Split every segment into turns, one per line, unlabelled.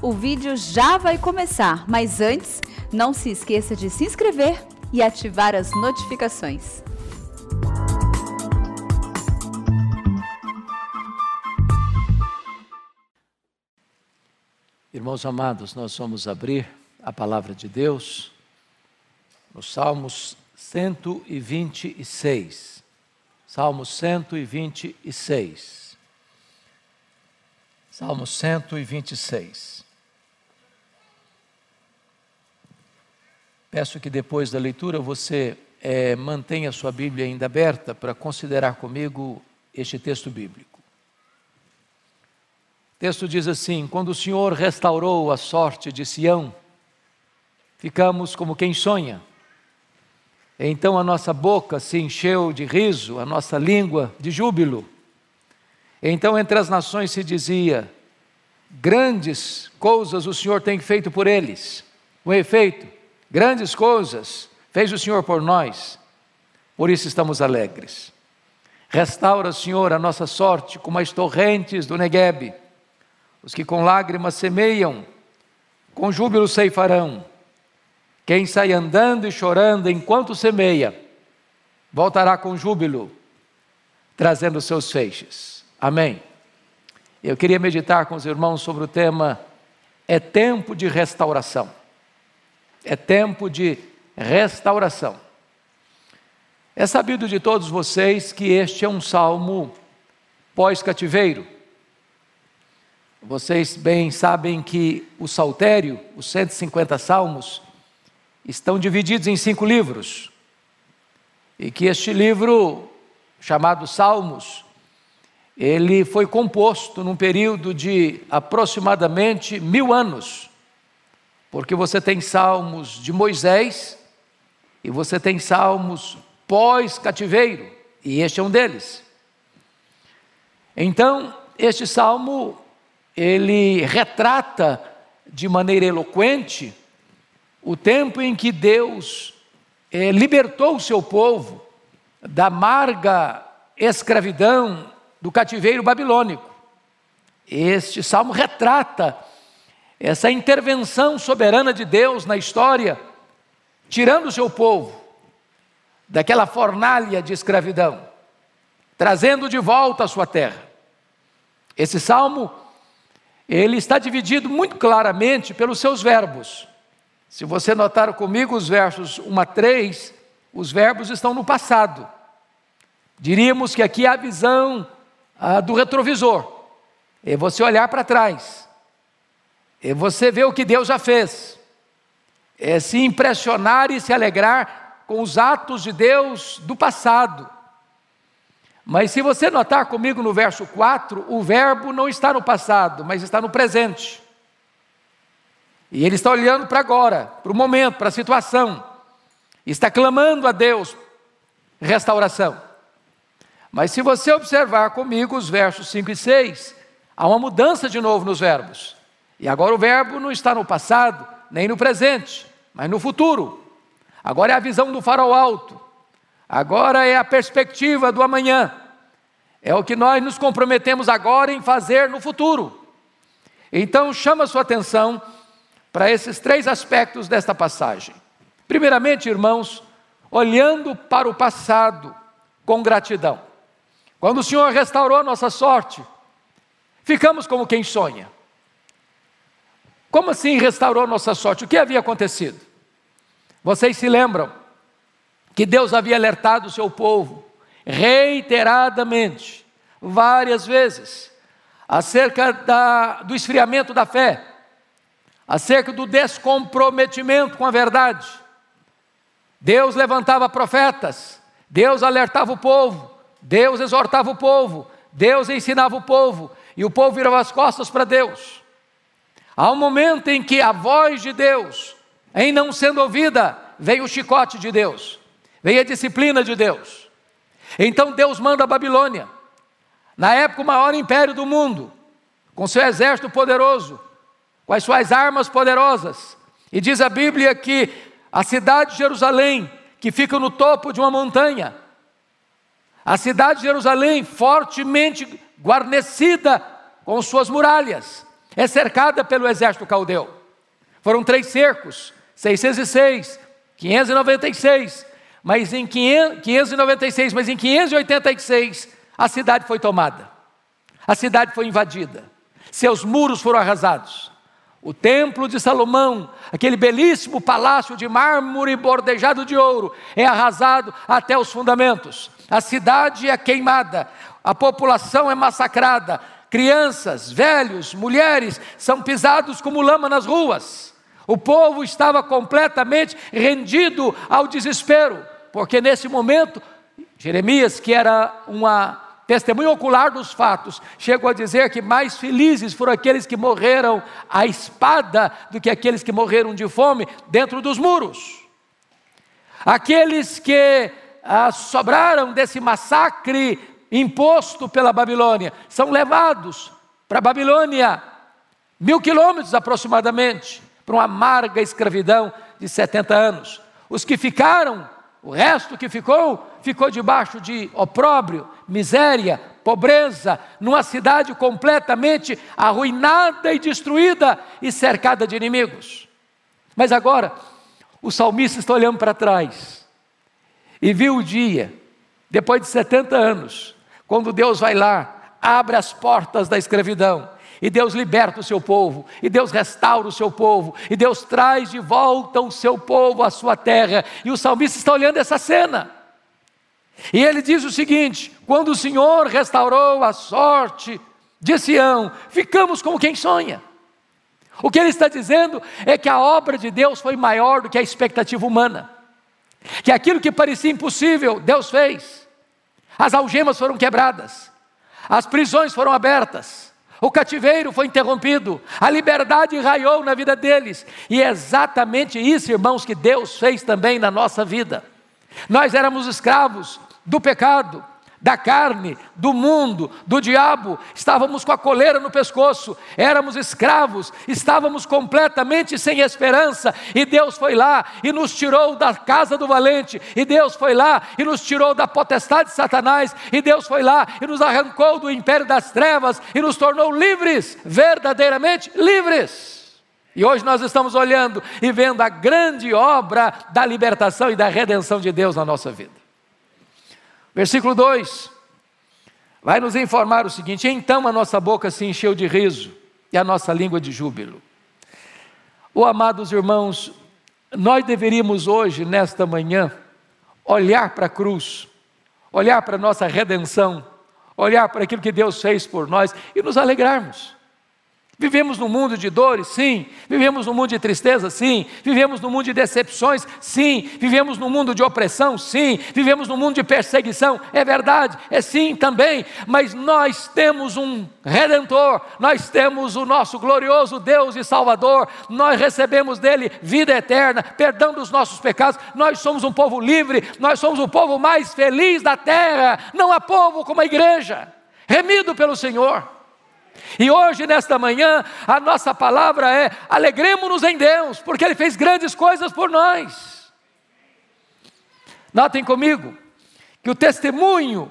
O vídeo já vai começar, mas antes, não se esqueça de se inscrever e ativar as notificações.
Irmãos amados, nós vamos abrir a palavra de Deus nos Salmos 126. Salmo 126. Salmo 126. Peço que depois da leitura você é, mantenha a sua Bíblia ainda aberta para considerar comigo este texto bíblico. O texto diz assim: Quando o Senhor restaurou a sorte de Sião, ficamos como quem sonha. Então a nossa boca se encheu de riso, a nossa língua de júbilo. Então entre as nações se dizia: grandes coisas o Senhor tem feito por eles. Com efeito, grandes coisas fez o Senhor por nós, por isso estamos alegres. Restaura, Senhor, a nossa sorte como as torrentes do Neguebe. Os que com lágrimas semeiam, com júbilo ceifarão. Quem sai andando e chorando enquanto semeia, voltará com júbilo, trazendo seus feixes. Amém. Eu queria meditar com os irmãos sobre o tema é tempo de restauração. É tempo de restauração. É sabido de todos vocês que este é um salmo pós-cativeiro. Vocês bem sabem que o saltério, os 150 salmos, estão divididos em cinco livros. E que este livro, chamado Salmos, ele foi composto num período de aproximadamente mil anos, porque você tem salmos de Moisés e você tem salmos pós-cativeiro, e este é um deles. Então, este salmo, ele retrata de maneira eloquente o tempo em que Deus eh, libertou o seu povo da amarga escravidão do cativeiro babilônico. Este salmo retrata essa intervenção soberana de Deus na história, tirando o seu povo daquela fornalha de escravidão, trazendo de volta a sua terra. Esse salmo ele está dividido muito claramente pelos seus verbos. Se você notar comigo os versos 1 a 3, os verbos estão no passado. Diríamos que aqui é a visão ah, do retrovisor. É você olhar para trás. É você ver o que Deus já fez. É se impressionar e se alegrar com os atos de Deus do passado. Mas se você notar comigo no verso 4, o verbo não está no passado, mas está no presente. E ele está olhando para agora, para o momento, para a situação. Está clamando a Deus restauração. Mas se você observar comigo os versos 5 e 6, há uma mudança de novo nos verbos. E agora o verbo não está no passado, nem no presente, mas no futuro. Agora é a visão do farol alto. Agora é a perspectiva do amanhã. É o que nós nos comprometemos agora em fazer no futuro. Então chama sua atenção para esses três aspectos desta passagem. Primeiramente, irmãos, olhando para o passado com gratidão. Quando o Senhor restaurou a nossa sorte, ficamos como quem sonha. Como assim restaurou nossa sorte? O que havia acontecido? Vocês se lembram que Deus havia alertado o seu povo reiteradamente, várias vezes, acerca da, do esfriamento da fé, acerca do descomprometimento com a verdade. Deus levantava profetas, Deus alertava o povo, Deus exortava o povo, Deus ensinava o povo, e o povo virava as costas para Deus. Há um momento em que a voz de Deus, em não sendo ouvida, veio o chicote de Deus, veio a disciplina de Deus. Então Deus manda a Babilônia, na época o maior império do mundo, com seu exército poderoso, com as suas armas poderosas. E diz a Bíblia que a cidade de Jerusalém, que fica no topo de uma montanha, a cidade de Jerusalém fortemente guarnecida com suas muralhas, é cercada pelo exército caldeu. Foram três cercos, 606, 596, mas em 596, mas em 586 a cidade foi tomada. A cidade foi invadida. Seus muros foram arrasados. O templo de Salomão, aquele belíssimo palácio de mármore bordejado de ouro, é arrasado até os fundamentos. A cidade é queimada, a população é massacrada, crianças, velhos, mulheres são pisados como lama nas ruas. O povo estava completamente rendido ao desespero, porque nesse momento, Jeremias, que era uma testemunho ocular dos fatos, chegou a dizer que mais felizes foram aqueles que morreram à espada do que aqueles que morreram de fome dentro dos muros. Aqueles que ah, sobraram desse massacre imposto pela Babilônia são levados para a Babilônia, mil quilômetros aproximadamente, para uma amarga escravidão de 70 anos. Os que ficaram o resto que ficou, ficou debaixo de opróbrio, miséria, pobreza, numa cidade completamente arruinada e destruída e cercada de inimigos. Mas agora, o salmista está olhando para trás e viu o dia, depois de 70 anos, quando Deus vai lá, abre as portas da escravidão e Deus liberta o seu povo, e Deus restaura o seu povo, e Deus traz de volta o seu povo à sua terra. E o salmista está olhando essa cena. E ele diz o seguinte: quando o Senhor restaurou a sorte de Sião, ficamos como quem sonha. O que ele está dizendo é que a obra de Deus foi maior do que a expectativa humana, que aquilo que parecia impossível, Deus fez. As algemas foram quebradas, as prisões foram abertas, o cativeiro foi interrompido, a liberdade raiou na vida deles, e é exatamente isso, irmãos, que Deus fez também na nossa vida. Nós éramos escravos do pecado, da carne, do mundo, do diabo, estávamos com a coleira no pescoço, éramos escravos, estávamos completamente sem esperança, e Deus foi lá e nos tirou da casa do valente, e Deus foi lá e nos tirou da potestade de Satanás, e Deus foi lá e nos arrancou do império das trevas e nos tornou livres, verdadeiramente livres. E hoje nós estamos olhando e vendo a grande obra da libertação e da redenção de Deus na nossa vida. Versículo 2 vai nos informar o seguinte: então a nossa boca se encheu de riso e a nossa língua de júbilo. Oh, amados irmãos, nós deveríamos hoje, nesta manhã, olhar para a cruz, olhar para a nossa redenção, olhar para aquilo que Deus fez por nós e nos alegrarmos. Vivemos num mundo de dores, sim. Vivemos num mundo de tristeza, sim. Vivemos num mundo de decepções, sim. Vivemos num mundo de opressão, sim. Vivemos num mundo de perseguição, é verdade, é sim também. Mas nós temos um redentor, nós temos o nosso glorioso Deus e Salvador. Nós recebemos dele vida eterna, perdão dos nossos pecados. Nós somos um povo livre, nós somos o povo mais feliz da terra. Não há povo como a igreja, remido pelo Senhor. E hoje, nesta manhã, a nossa palavra é: alegremos-nos em Deus, porque Ele fez grandes coisas por nós. Notem comigo que o testemunho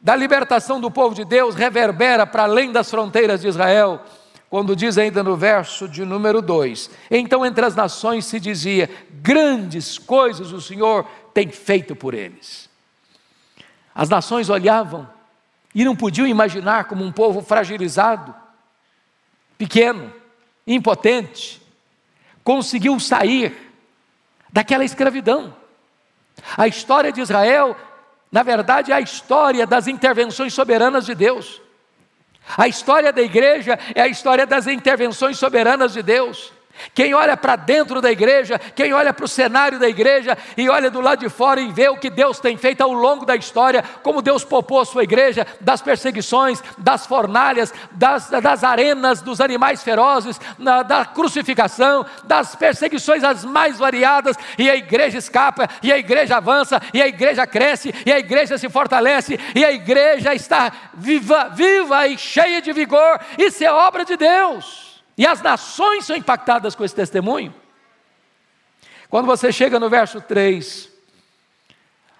da libertação do povo de Deus reverbera para além das fronteiras de Israel, quando diz ainda no verso de número 2: Então entre as nações se dizia: grandes coisas o Senhor tem feito por eles. As nações olhavam e não podiam imaginar como um povo fragilizado, pequeno, impotente, conseguiu sair daquela escravidão. A história de Israel, na verdade, é a história das intervenções soberanas de Deus. A história da igreja é a história das intervenções soberanas de Deus. Quem olha para dentro da igreja, quem olha para o cenário da igreja e olha do lado de fora e vê o que Deus tem feito ao longo da história, como Deus poupou a sua igreja das perseguições, das fornalhas, das, das arenas dos animais ferozes, na, da crucificação, das perseguições as mais variadas, e a igreja escapa, e a igreja avança, e a igreja cresce, e a igreja se fortalece, e a igreja está viva, viva e cheia de vigor, isso é obra de Deus. E as nações são impactadas com esse testemunho. Quando você chega no verso 3,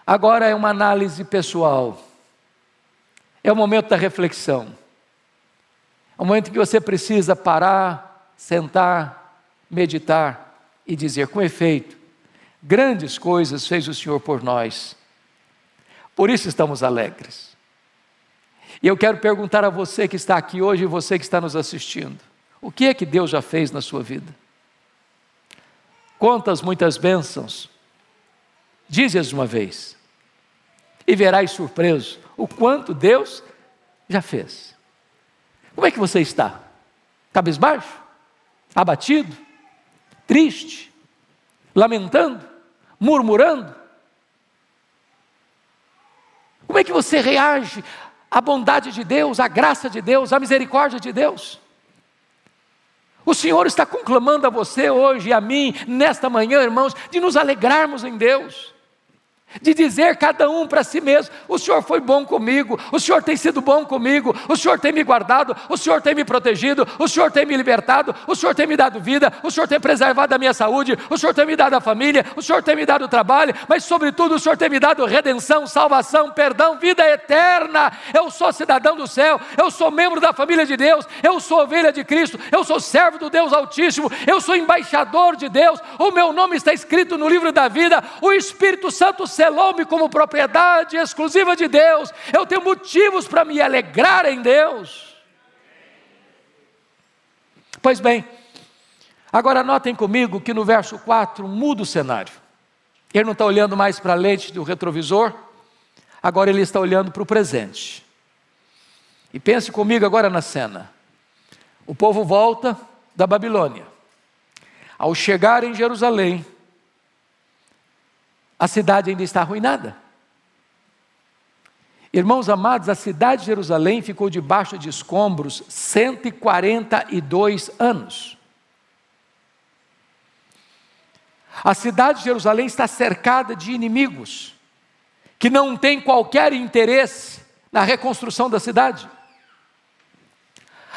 agora é uma análise pessoal, é o momento da reflexão. É um momento que você precisa parar, sentar, meditar e dizer com efeito: grandes coisas fez o Senhor por nós. Por isso estamos alegres. E eu quero perguntar a você que está aqui hoje e você que está nos assistindo: o que é que Deus já fez na sua vida? Quantas muitas bênçãos? Dize-as uma vez, e verás surpreso o quanto Deus já fez. Como é que você está? Cabisbaixo? Abatido? Triste? Lamentando? Murmurando? Como é que você reage à bondade de Deus, à graça de Deus, à misericórdia de Deus? O Senhor está conclamando a você hoje e a mim, nesta manhã, irmãos, de nos alegrarmos em Deus de dizer cada um para si mesmo: o Senhor foi bom comigo, o Senhor tem sido bom comigo, o Senhor tem me guardado, o Senhor tem me protegido, o Senhor tem me libertado, o Senhor tem me dado vida, o Senhor tem preservado a minha saúde, o Senhor tem me dado a família, o Senhor tem me dado trabalho, mas sobretudo o Senhor tem me dado redenção, salvação, perdão, vida eterna. Eu sou cidadão do céu, eu sou membro da família de Deus, eu sou ovelha de Cristo, eu sou servo do Deus Altíssimo, eu sou embaixador de Deus, o meu nome está escrito no livro da vida, o Espírito Santo selou-me como propriedade exclusiva de Deus. Eu tenho motivos para me alegrar em Deus. Pois bem, agora notem comigo que no verso 4 muda o cenário. Ele não está olhando mais para a lente do retrovisor, agora ele está olhando para o presente. E pense comigo agora na cena. O povo volta da Babilônia. Ao chegar em Jerusalém, a cidade ainda está arruinada. Irmãos amados, a cidade de Jerusalém ficou debaixo de escombros 142 anos. A cidade de Jerusalém está cercada de inimigos que não têm qualquer interesse na reconstrução da cidade.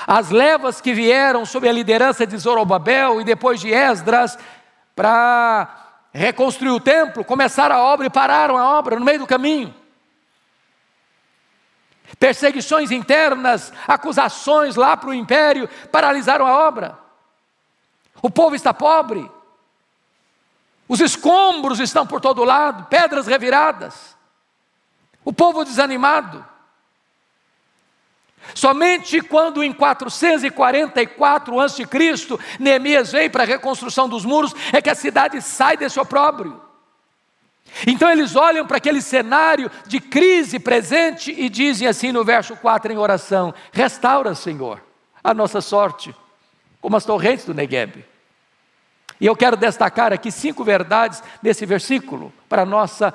As levas que vieram sob a liderança de Zorobabel e depois de Esdras para reconstruir o templo, começaram a obra e pararam a obra no meio do caminho. Perseguições internas, acusações lá para o império, paralisaram a obra. O povo está pobre, os escombros estão por todo lado, pedras reviradas, o povo desanimado. Somente quando em 444 a.C., Neemias veio para a reconstrução dos muros, é que a cidade sai desse opróbrio. Então eles olham para aquele cenário de crise presente e dizem assim no verso 4 em oração: Restaura, Senhor, a nossa sorte, como as torrentes do Negueb. E eu quero destacar aqui cinco verdades nesse versículo para a nossa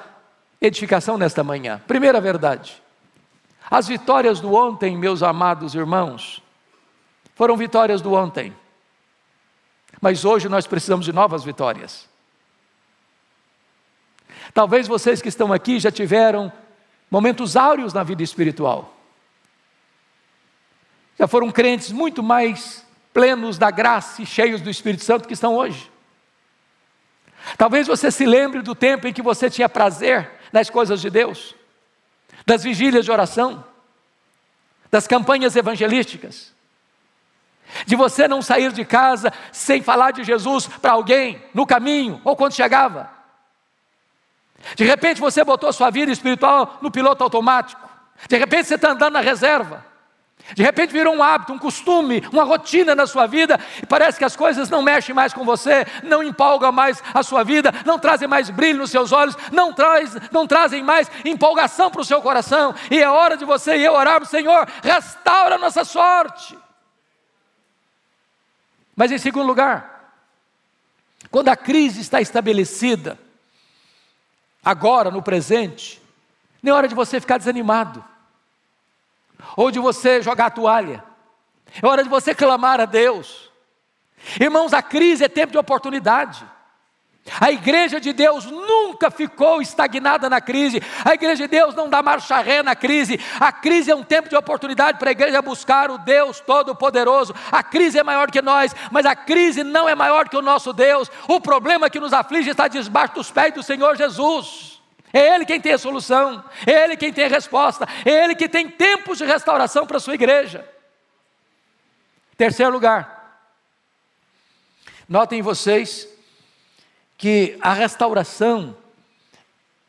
edificação nesta manhã. Primeira verdade: as vitórias do ontem, meus amados irmãos, foram vitórias do ontem. Mas hoje nós precisamos de novas vitórias. Talvez vocês que estão aqui já tiveram momentos áureos na vida espiritual. Já foram crentes muito mais plenos da graça e cheios do Espírito Santo que estão hoje. Talvez você se lembre do tempo em que você tinha prazer nas coisas de Deus das vigílias de oração, das campanhas evangelísticas, de você não sair de casa sem falar de Jesus para alguém no caminho ou quando chegava. De repente você botou sua vida espiritual no piloto automático. De repente você está andando na reserva. De repente virou um hábito, um costume, uma rotina na sua vida, e parece que as coisas não mexem mais com você, não empolgam mais a sua vida, não trazem mais brilho nos seus olhos, não, traz, não trazem mais empolgação para o seu coração, e é hora de você e eu orarmos, Senhor, restaura a nossa sorte. Mas em segundo lugar, quando a crise está estabelecida, agora, no presente, não é hora de você ficar desanimado ou de você jogar a toalha. É hora de você clamar a Deus. Irmãos, a crise é tempo de oportunidade. A igreja de Deus nunca ficou estagnada na crise. A igreja de Deus não dá marcha ré na crise. A crise é um tempo de oportunidade para a igreja buscar o Deus Todo-Poderoso. A crise é maior que nós, mas a crise não é maior que o nosso Deus. O problema que nos aflige está debaixo dos pés do Senhor Jesus. É Ele quem tem a solução, é Ele quem tem a resposta, é Ele que tem tempos de restauração para a sua igreja. Terceiro lugar, notem vocês que a restauração,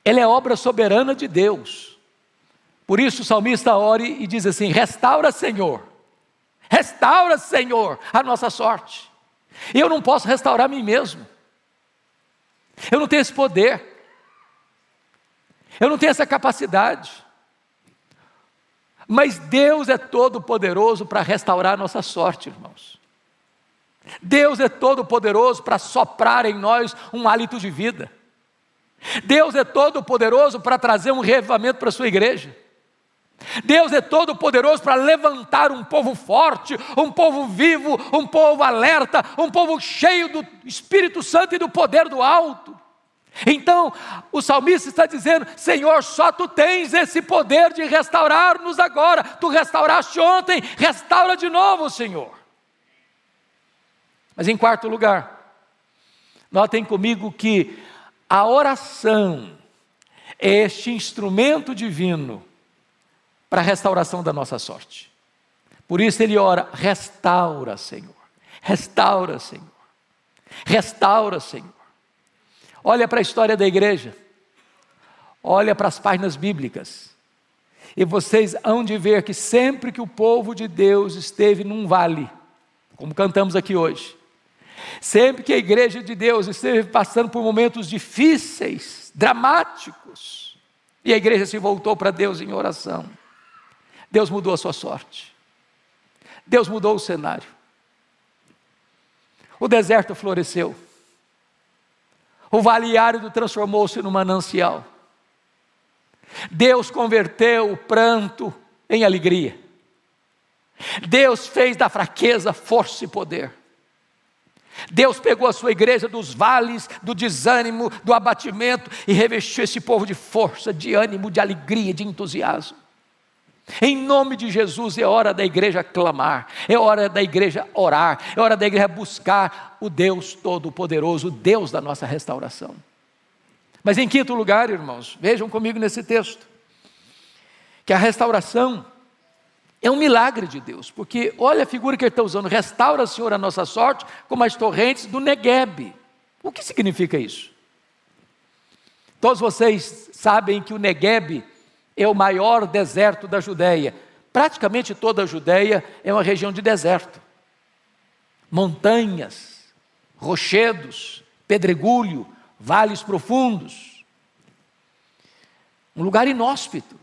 ela é obra soberana de Deus. Por isso o salmista ora e diz assim: restaura, Senhor, restaura, Senhor, a nossa sorte. Eu não posso restaurar a mim mesmo, eu não tenho esse poder, eu não tenho essa capacidade. Mas Deus é todo poderoso para restaurar a nossa sorte, irmãos. Deus é todo poderoso para soprar em nós um hálito de vida. Deus é todo poderoso para trazer um revivamento para a sua igreja. Deus é todo poderoso para levantar um povo forte, um povo vivo, um povo alerta, um povo cheio do Espírito Santo e do poder do alto. Então, o salmista está dizendo: Senhor, só tu tens esse poder de restaurar-nos agora. Tu restauraste ontem, restaura de novo, Senhor. Mas em quarto lugar, notem comigo que a oração é este instrumento divino para a restauração da nossa sorte. Por isso ele ora: restaura, Senhor, restaura, Senhor, restaura, Senhor. Olha para a história da igreja, olha para as páginas bíblicas, e vocês hão de ver que sempre que o povo de Deus esteve num vale, como cantamos aqui hoje, Sempre que a igreja de Deus esteve passando por momentos difíceis, dramáticos, e a igreja se voltou para Deus em oração, Deus mudou a sua sorte. Deus mudou o cenário. O deserto floresceu. O vale árido transformou-se num manancial. Deus converteu o pranto em alegria. Deus fez da fraqueza força e poder. Deus pegou a sua igreja dos vales, do desânimo, do abatimento e revestiu esse povo de força, de ânimo, de alegria, de entusiasmo. Em nome de Jesus é hora da igreja clamar, é hora da igreja orar, é hora da igreja buscar o Deus Todo-Poderoso, o Deus da nossa restauração. Mas em quinto lugar, irmãos, vejam comigo nesse texto, que a restauração é um milagre de Deus, porque olha a figura que ele está usando: restaura, Senhor, a nossa sorte, como as torrentes do Negueb. O que significa isso? Todos vocês sabem que o Negueb é o maior deserto da Judéia. Praticamente toda a Judéia é uma região de deserto. Montanhas, rochedos, pedregulho, vales profundos. Um lugar inóspito.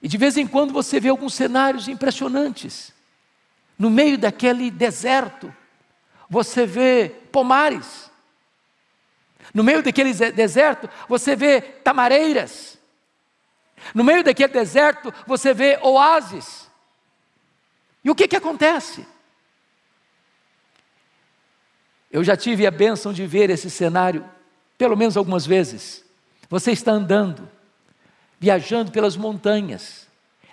E de vez em quando você vê alguns cenários impressionantes. No meio daquele deserto, você vê pomares. No meio daquele deserto, você vê tamareiras. No meio daquele deserto, você vê oásis. E o que, que acontece? Eu já tive a bênção de ver esse cenário, pelo menos algumas vezes. Você está andando, viajando pelas montanhas.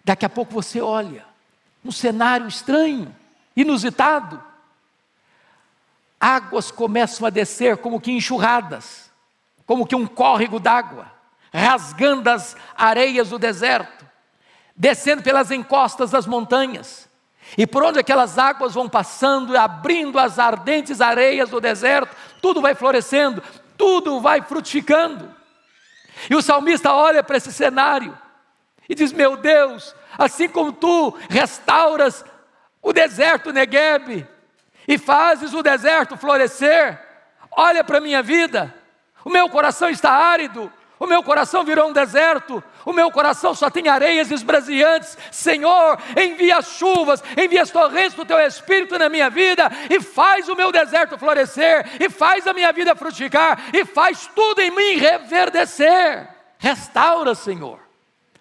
Daqui a pouco você olha, um cenário estranho, inusitado. Águas começam a descer como que enxurradas, como que um córrego d'água, rasgando as areias do deserto, descendo pelas encostas das montanhas. E por onde aquelas águas vão passando, abrindo as ardentes areias do deserto, tudo vai florescendo, tudo vai frutificando. E o salmista olha para esse cenário e diz: Meu Deus, assim como tu restauras o deserto Negueb e fazes o deserto florescer, olha para a minha vida, o meu coração está árido, o meu coração virou um deserto, o meu coração só tem areias esbraseantes. Senhor, envia as chuvas, envia as torrentes do teu espírito na minha vida e faz o meu deserto florescer, e faz a minha vida frutificar, e faz tudo em mim reverdecer. Restaura, Senhor,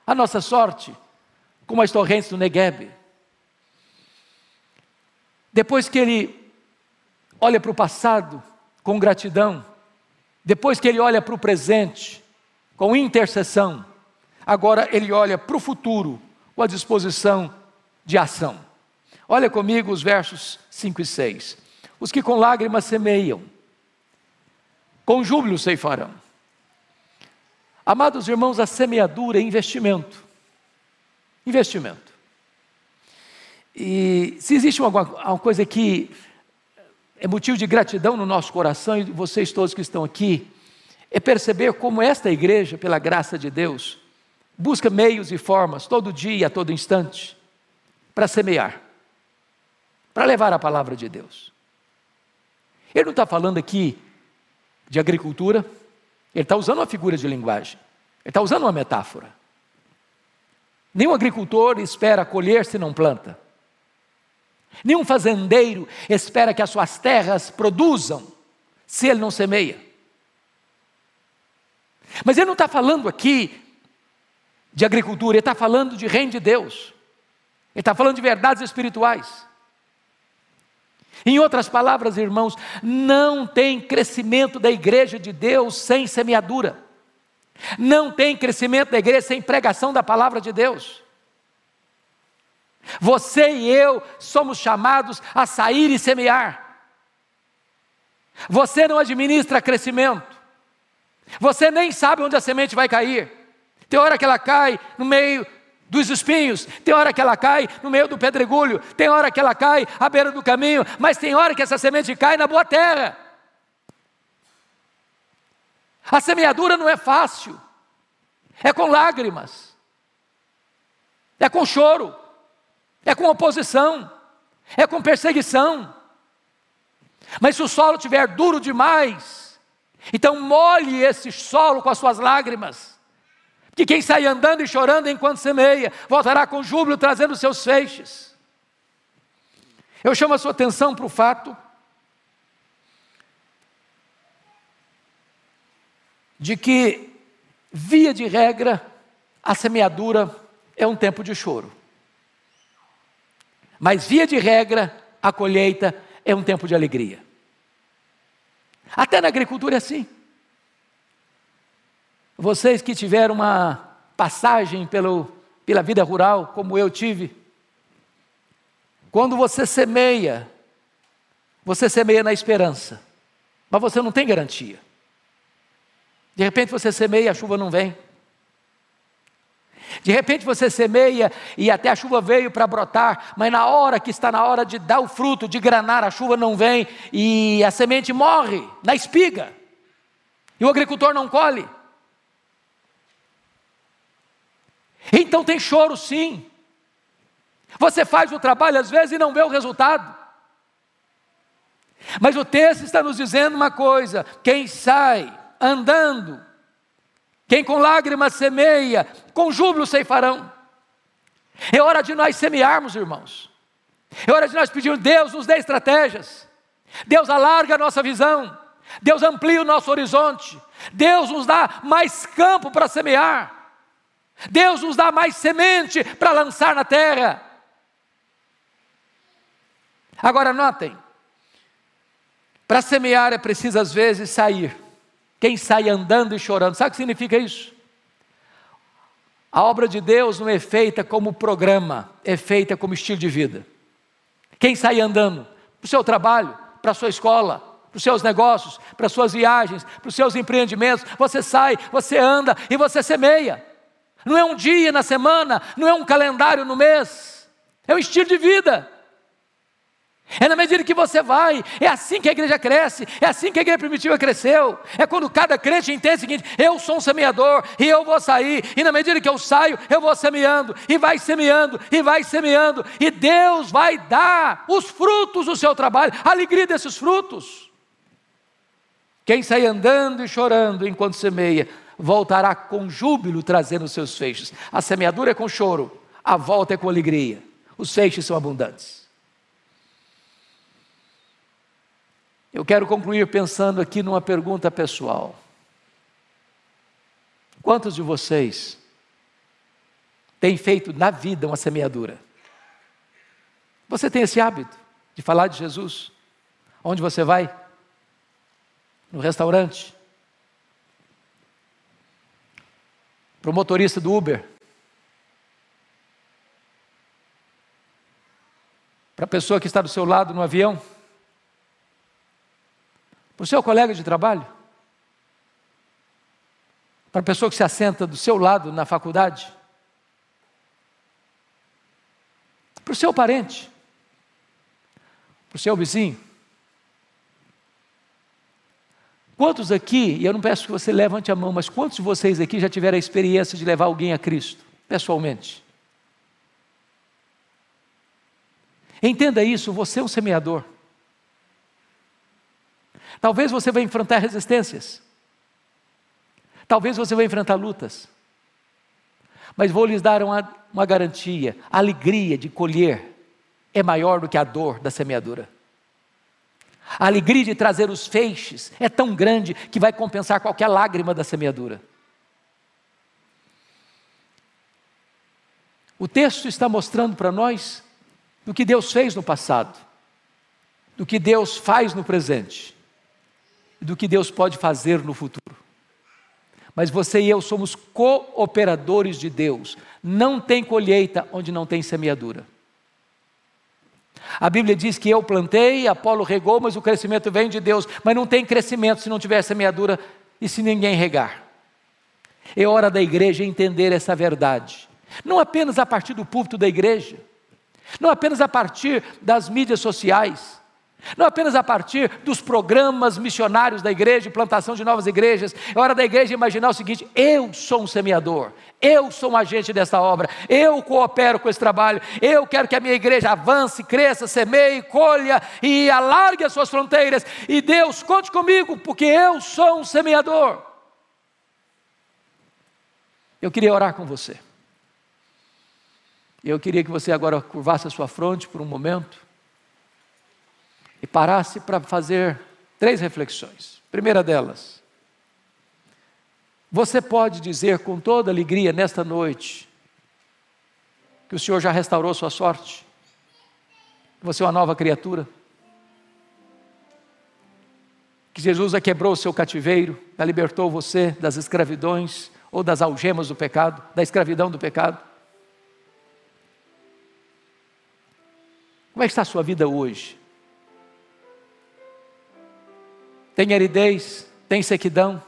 a nossa sorte, como as torrentes do Negueb. Depois que ele olha para o passado com gratidão, depois que ele olha para o presente, com intercessão. Agora ele olha para o futuro com a disposição de ação. Olha comigo os versos 5 e 6. Os que com lágrimas semeiam, com júbilo ceifarão. Amados irmãos, a semeadura é investimento. Investimento. E se existe uma, uma coisa que é motivo de gratidão no nosso coração, e vocês todos que estão aqui, é perceber como esta igreja, pela graça de Deus, busca meios e formas, todo dia, a todo instante, para semear, para levar a palavra de Deus. Ele não está falando aqui de agricultura, ele está usando uma figura de linguagem, ele está usando uma metáfora. Nenhum agricultor espera colher se não planta. Nenhum fazendeiro espera que as suas terras produzam se ele não semeia. Mas ele não está falando aqui de agricultura, ele está falando de reino de Deus. Ele está falando de verdades espirituais. Em outras palavras, irmãos, não tem crescimento da igreja de Deus sem semeadura. Não tem crescimento da igreja sem pregação da palavra de Deus. Você e eu somos chamados a sair e semear. Você não administra crescimento. Você nem sabe onde a semente vai cair. Tem hora que ela cai no meio dos espinhos, tem hora que ela cai no meio do pedregulho, tem hora que ela cai à beira do caminho, mas tem hora que essa semente cai na boa terra. A semeadura não é fácil, é com lágrimas, é com choro, é com oposição, é com perseguição. Mas se o solo estiver duro demais, então molhe esse solo com as suas lágrimas. Que quem sai andando e chorando enquanto semeia, voltará com júbilo trazendo seus feixes. Eu chamo a sua atenção para o fato de que, via de regra, a semeadura é um tempo de choro. Mas, via de regra, a colheita é um tempo de alegria. Até na agricultura é assim. Vocês que tiveram uma passagem pelo, pela vida rural, como eu tive, quando você semeia, você semeia na esperança, mas você não tem garantia. De repente você semeia e a chuva não vem. De repente você semeia e até a chuva veio para brotar, mas na hora que está na hora de dar o fruto, de granar, a chuva não vem e a semente morre na espiga. E o agricultor não colhe. Então tem choro sim. Você faz o trabalho às vezes e não vê o resultado. Mas o texto está nos dizendo uma coisa: quem sai andando, quem com lágrimas semeia, com júbilo ceifarão. É hora de nós semearmos, irmãos. É hora de nós pedirmos, Deus nos dê estratégias. Deus alarga a nossa visão. Deus amplia o nosso horizonte. Deus nos dá mais campo para semear. Deus nos dá mais semente para lançar na terra. Agora notem, para semear é preciso às vezes sair. Quem sai andando e chorando, sabe o que significa isso? A obra de Deus não é feita como programa, é feita como estilo de vida. Quem sai andando para o seu trabalho, para a sua escola, para os seus negócios, para as suas viagens, para os seus empreendimentos, você sai, você anda e você semeia. Não é um dia na semana, não é um calendário no mês, é um estilo de vida. É na medida que você vai, é assim que a igreja cresce, é assim que a igreja primitiva cresceu. É quando cada crente entende o seguinte: eu sou um semeador e eu vou sair, e na medida que eu saio, eu vou semeando, e vai semeando, e vai semeando, e Deus vai dar os frutos do seu trabalho, a alegria desses frutos. Quem sai andando e chorando enquanto semeia, voltará com júbilo trazendo os seus feixes. A semeadura é com choro, a volta é com alegria. Os feixes são abundantes. Eu quero concluir pensando aqui numa pergunta pessoal. Quantos de vocês têm feito na vida uma semeadura? Você tem esse hábito de falar de Jesus? Onde você vai? No restaurante? Para o motorista do Uber? Para a pessoa que está do seu lado no avião? Para o seu colega de trabalho? Para a pessoa que se assenta do seu lado na faculdade? para o seu parente, para o seu vizinho. Quantos aqui, e eu não peço que você levante a mão, mas quantos de vocês aqui já tiveram a experiência de levar alguém a Cristo, pessoalmente? Entenda isso, você é um semeador. Talvez você vai enfrentar resistências. Talvez você vai enfrentar lutas. Mas vou lhes dar uma, uma garantia: a alegria de colher é maior do que a dor da semeadura. A alegria de trazer os feixes é tão grande que vai compensar qualquer lágrima da semeadura. O texto está mostrando para nós do que Deus fez no passado, do que Deus faz no presente do que Deus pode fazer no futuro. Mas você e eu somos cooperadores de Deus. Não tem colheita onde não tem semeadura. A Bíblia diz que eu plantei, Apolo regou, mas o crescimento vem de Deus. Mas não tem crescimento se não tiver semeadura e se ninguém regar. É hora da igreja entender essa verdade. Não apenas a partir do púlpito da igreja, não apenas a partir das mídias sociais, não apenas a partir dos programas missionários da igreja, plantação de novas igrejas. É hora da igreja imaginar o seguinte: eu sou um semeador, eu sou um agente dessa obra, eu coopero com esse trabalho, eu quero que a minha igreja avance, cresça, semeie, colha e alargue as suas fronteiras. E Deus, conte comigo, porque eu sou um semeador. Eu queria orar com você. Eu queria que você agora curvasse a sua fronte por um momento e parasse para fazer três reflexões. Primeira delas, você pode dizer com toda alegria nesta noite que o Senhor já restaurou sua sorte, você é uma nova criatura, que Jesus já quebrou o seu cativeiro, já libertou você das escravidões ou das algemas do pecado, da escravidão do pecado. Como é que está a sua vida hoje? Tem aridez? Tem sequidão?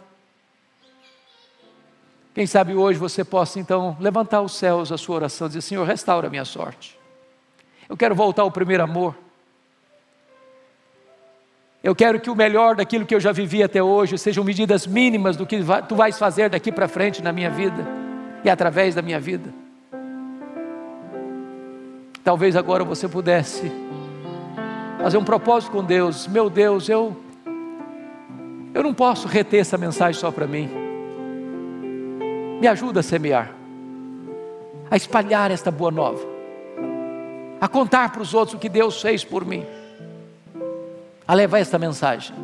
Quem sabe hoje você possa então levantar os céus a sua oração e dizer: Senhor, restaura a minha sorte. Eu quero voltar ao primeiro amor. Eu quero que o melhor daquilo que eu já vivi até hoje sejam medidas mínimas do que tu vais fazer daqui para frente na minha vida e através da minha vida. Talvez agora você pudesse fazer um propósito com Deus. Meu Deus, eu eu não posso reter essa mensagem só para mim. Me ajuda a semear, a espalhar esta boa nova, a contar para os outros o que Deus fez por mim, a levar esta mensagem,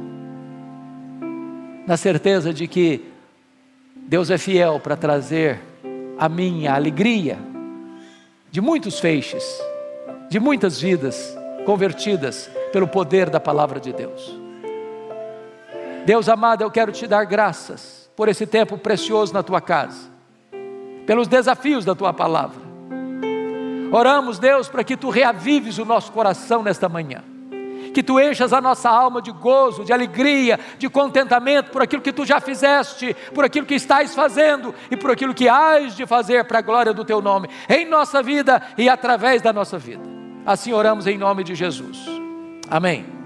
na certeza de que Deus é fiel para trazer a minha alegria de muitos feixes, de muitas vidas convertidas pelo poder da palavra de Deus. Deus amado, eu quero te dar graças por esse tempo precioso na tua casa, pelos desafios da tua palavra. Oramos, Deus, para que tu reavives o nosso coração nesta manhã que tu enchas a nossa alma de gozo, de alegria, de contentamento por aquilo que tu já fizeste, por aquilo que estás fazendo e por aquilo que hás de fazer para a glória do teu nome, em nossa vida e através da nossa vida. Assim oramos em nome de Jesus. Amém.